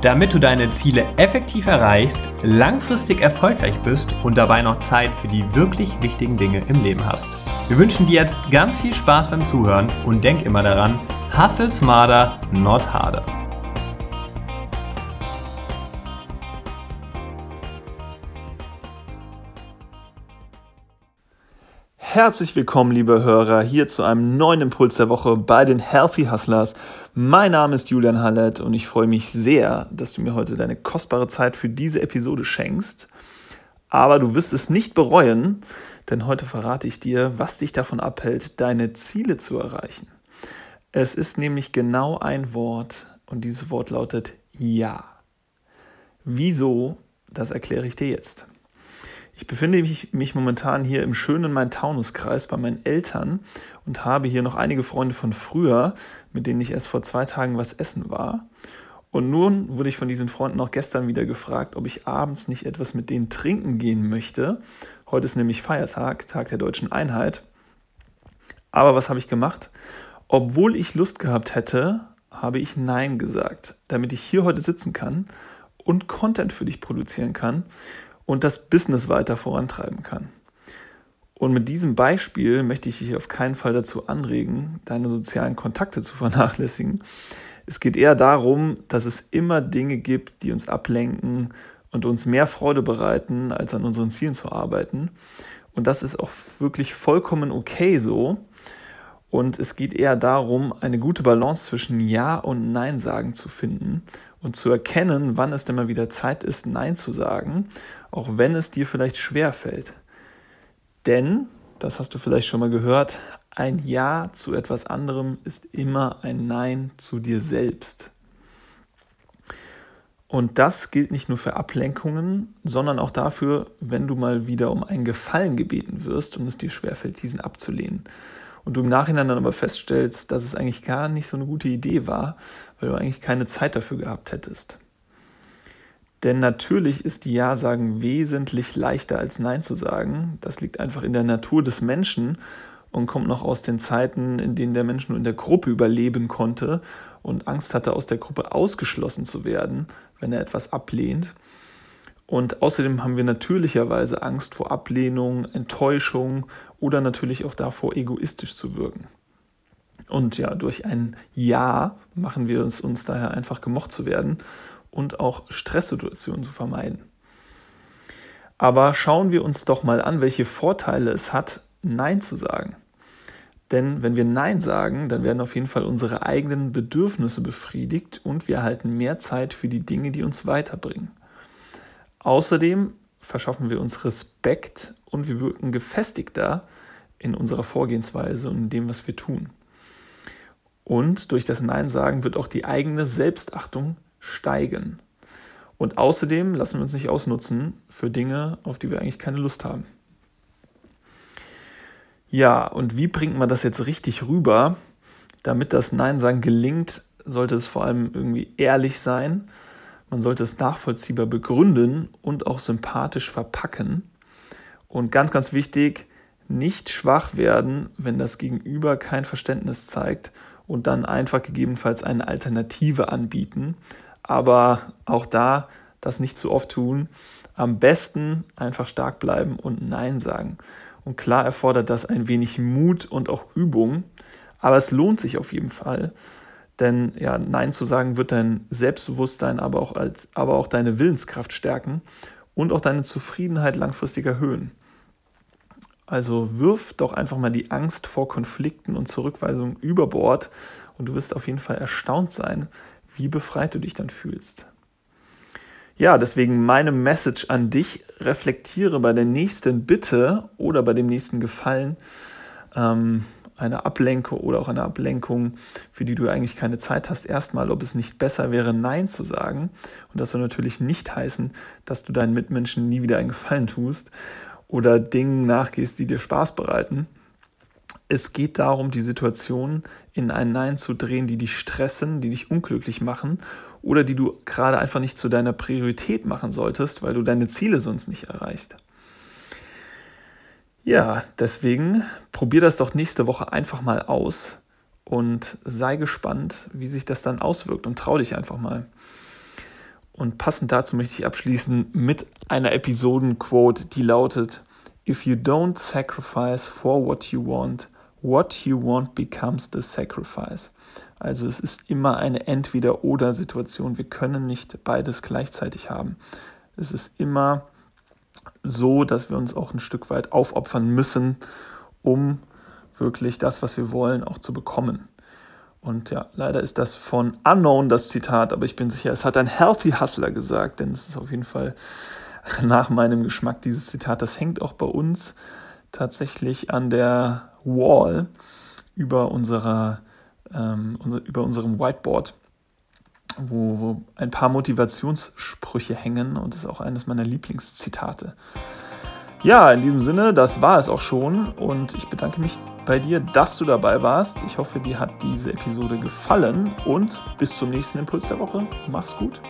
Damit du deine Ziele effektiv erreichst, langfristig erfolgreich bist und dabei noch Zeit für die wirklich wichtigen Dinge im Leben hast. Wir wünschen dir jetzt ganz viel Spaß beim Zuhören und denk immer daran, hustle smarter, not harder. Herzlich willkommen, liebe Hörer, hier zu einem neuen Impuls der Woche bei den Healthy Hustlers. Mein Name ist Julian Hallett und ich freue mich sehr, dass du mir heute deine kostbare Zeit für diese Episode schenkst. Aber du wirst es nicht bereuen, denn heute verrate ich dir, was dich davon abhält, deine Ziele zu erreichen. Es ist nämlich genau ein Wort und dieses Wort lautet Ja. Wieso? Das erkläre ich dir jetzt. Ich befinde mich, mich, momentan hier im schönen Main-Taunus-Kreis bei meinen Eltern und habe hier noch einige Freunde von früher, mit denen ich erst vor zwei Tagen was essen war. Und nun wurde ich von diesen Freunden auch gestern wieder gefragt, ob ich abends nicht etwas mit denen trinken gehen möchte. Heute ist nämlich Feiertag, Tag der deutschen Einheit. Aber was habe ich gemacht? Obwohl ich Lust gehabt hätte, habe ich Nein gesagt, damit ich hier heute sitzen kann und Content für dich produzieren kann und das Business weiter vorantreiben kann. Und mit diesem Beispiel möchte ich dich auf keinen Fall dazu anregen, deine sozialen Kontakte zu vernachlässigen. Es geht eher darum, dass es immer Dinge gibt, die uns ablenken, und uns mehr Freude bereiten, als an unseren Zielen zu arbeiten. Und das ist auch wirklich vollkommen okay so. Und es geht eher darum, eine gute Balance zwischen Ja und Nein sagen zu finden und zu erkennen, wann es denn mal wieder Zeit ist, Nein zu sagen, auch wenn es dir vielleicht schwer fällt. Denn, das hast du vielleicht schon mal gehört, ein Ja zu etwas anderem ist immer ein Nein zu dir selbst. Und das gilt nicht nur für Ablenkungen, sondern auch dafür, wenn du mal wieder um einen Gefallen gebeten wirst und es dir schwerfällt, diesen abzulehnen. Und du im Nachhinein dann aber feststellst, dass es eigentlich gar nicht so eine gute Idee war, weil du eigentlich keine Zeit dafür gehabt hättest. Denn natürlich ist die Ja-Sagen wesentlich leichter als Nein zu sagen. Das liegt einfach in der Natur des Menschen und kommt noch aus den Zeiten, in denen der Mensch nur in der Gruppe überleben konnte und Angst hatte, aus der Gruppe ausgeschlossen zu werden, wenn er etwas ablehnt. Und außerdem haben wir natürlicherweise Angst vor Ablehnung, Enttäuschung oder natürlich auch davor, egoistisch zu wirken. Und ja, durch ein Ja machen wir es uns daher einfach gemocht zu werden und auch Stresssituationen zu vermeiden. Aber schauen wir uns doch mal an, welche Vorteile es hat, Nein zu sagen. Denn wenn wir Nein sagen, dann werden auf jeden Fall unsere eigenen Bedürfnisse befriedigt und wir erhalten mehr Zeit für die Dinge, die uns weiterbringen. Außerdem verschaffen wir uns Respekt und wir wirken gefestigter in unserer Vorgehensweise und in dem, was wir tun. Und durch das Nein sagen wird auch die eigene Selbstachtung steigen. Und außerdem lassen wir uns nicht ausnutzen für Dinge, auf die wir eigentlich keine Lust haben. Ja, und wie bringt man das jetzt richtig rüber? Damit das Nein sagen gelingt, sollte es vor allem irgendwie ehrlich sein. Man sollte es nachvollziehbar begründen und auch sympathisch verpacken. Und ganz, ganz wichtig, nicht schwach werden, wenn das Gegenüber kein Verständnis zeigt und dann einfach gegebenenfalls eine Alternative anbieten. Aber auch da das nicht zu oft tun. Am besten einfach stark bleiben und Nein sagen. Und klar erfordert das ein wenig Mut und auch Übung, aber es lohnt sich auf jeden Fall. Denn ja, Nein zu sagen wird dein Selbstbewusstsein, aber auch, als, aber auch deine Willenskraft stärken und auch deine Zufriedenheit langfristig erhöhen. Also wirf doch einfach mal die Angst vor Konflikten und Zurückweisungen über Bord und du wirst auf jeden Fall erstaunt sein, wie befreit du dich dann fühlst. Ja, deswegen meine Message an dich, reflektiere bei der nächsten Bitte oder bei dem nächsten Gefallen ähm, eine Ablenkung oder auch eine Ablenkung, für die du eigentlich keine Zeit hast, erstmal, ob es nicht besser wäre, Nein zu sagen. Und das soll natürlich nicht heißen, dass du deinen Mitmenschen nie wieder einen Gefallen tust oder Dingen nachgehst, die dir Spaß bereiten. Es geht darum, die Situation in ein Nein zu drehen, die dich stressen, die dich unglücklich machen oder die du gerade einfach nicht zu deiner Priorität machen solltest, weil du deine Ziele sonst nicht erreichst. Ja, deswegen probier das doch nächste Woche einfach mal aus und sei gespannt, wie sich das dann auswirkt und trau dich einfach mal. Und passend dazu möchte ich abschließen mit einer Episodenquote, die lautet: If you don't sacrifice for what you want, what you want becomes the sacrifice. Also es ist immer eine Entweder-Oder-Situation. Wir können nicht beides gleichzeitig haben. Es ist immer so, dass wir uns auch ein Stück weit aufopfern müssen, um wirklich das, was wir wollen, auch zu bekommen. Und ja, leider ist das von Unknown das Zitat, aber ich bin sicher, es hat ein Healthy Hustler gesagt, denn es ist auf jeden Fall nach meinem Geschmack dieses Zitat. Das hängt auch bei uns tatsächlich an der Wall über, unserer, ähm, über unserem Whiteboard wo, wo ein paar Motivationssprüche hängen und ist auch eines meiner Lieblingszitate. Ja, in diesem Sinne, das war es auch schon und ich bedanke mich bei dir, dass du dabei warst. Ich hoffe, dir hat diese Episode gefallen und bis zum nächsten Impuls der Woche. Mach's gut.